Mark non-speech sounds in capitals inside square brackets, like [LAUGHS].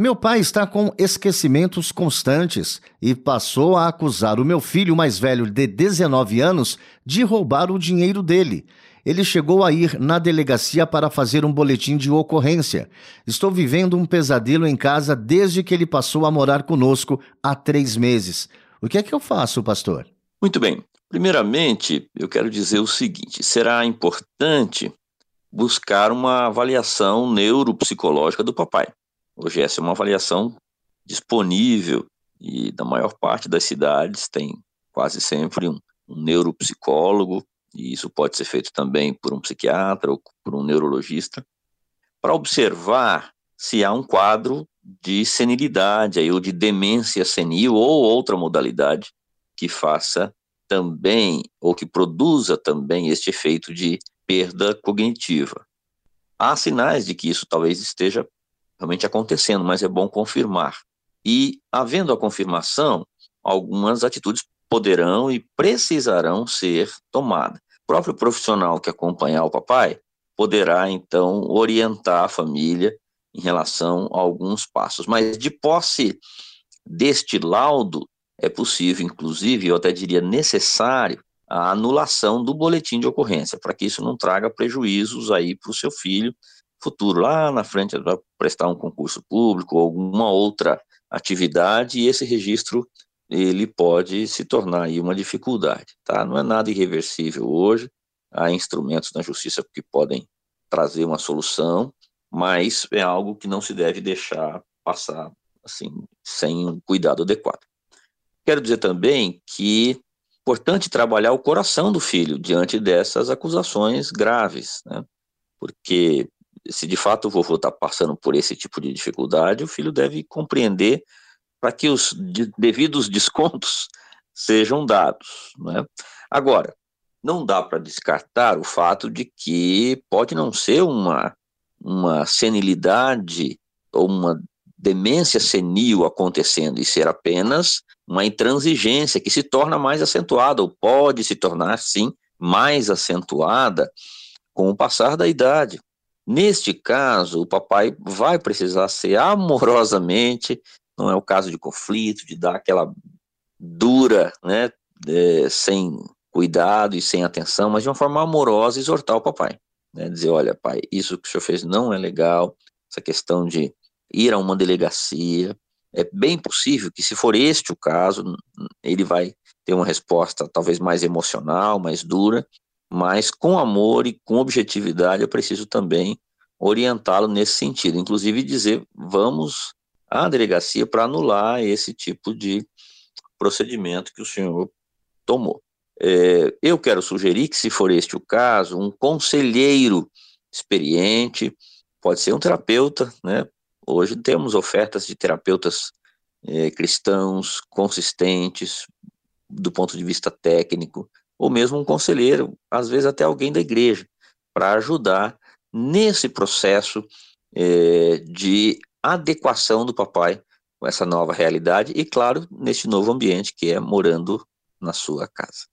Meu pai está com esquecimentos constantes e passou a acusar o meu filho mais velho de 19 anos de roubar o dinheiro dele. Ele chegou a ir na delegacia para fazer um boletim de ocorrência. Estou vivendo um pesadelo em casa desde que ele passou a morar conosco há três meses. O que é que eu faço, pastor? Muito bem. Primeiramente, eu quero dizer o seguinte: será importante buscar uma avaliação neuropsicológica do papai. Hoje essa é uma avaliação disponível e na maior parte das cidades tem quase sempre um, um neuropsicólogo e isso pode ser feito também por um psiquiatra ou por um neurologista para observar se há um quadro de senilidade aí, ou de demência senil ou outra modalidade que faça também ou que produza também este efeito de perda cognitiva. Há sinais de que isso talvez esteja realmente acontecendo, mas é bom confirmar. E, havendo a confirmação, algumas atitudes poderão e precisarão ser tomadas. O próprio profissional que acompanhar o papai poderá, então, orientar a família em relação a alguns passos. Mas, de posse deste laudo, é possível, inclusive, eu até diria necessário, a anulação do boletim de ocorrência, para que isso não traga prejuízos aí para o seu filho futuro, lá na frente, vai prestar um concurso público ou alguma outra atividade, e esse registro ele pode se tornar aí uma dificuldade, tá? Não é nada irreversível hoje, há instrumentos na justiça que podem trazer uma solução, mas é algo que não se deve deixar passar assim sem um cuidado adequado. Quero dizer também que é importante trabalhar o coração do filho diante dessas acusações graves, né? Porque se de fato o vovô está passando por esse tipo de dificuldade, o filho deve compreender para que os de, devidos descontos [LAUGHS] sejam dados. Né? Agora, não dá para descartar o fato de que pode não ser uma, uma senilidade ou uma demência senil acontecendo e ser apenas uma intransigência que se torna mais acentuada, ou pode se tornar, sim, mais acentuada com o passar da idade. Neste caso, o papai vai precisar ser amorosamente, não é o caso de conflito, de dar aquela dura, né, é, sem cuidado e sem atenção, mas de uma forma amorosa exortar o papai, né, dizer, olha, pai, isso que o senhor fez não é legal, essa questão de ir a uma delegacia, é bem possível que se for este o caso, ele vai ter uma resposta talvez mais emocional, mais dura, mas com amor e com objetividade eu preciso também orientá-lo nesse sentido, inclusive dizer vamos à delegacia para anular esse tipo de procedimento que o senhor tomou. É, eu quero sugerir que, se for este o caso, um conselheiro experiente, pode ser um terapeuta, né? Hoje temos ofertas de terapeutas é, cristãos consistentes do ponto de vista técnico, ou mesmo um conselheiro, às vezes até alguém da igreja, para ajudar nesse processo é, de adequação do papai com essa nova realidade e, claro, nesse novo ambiente que é morando na sua casa.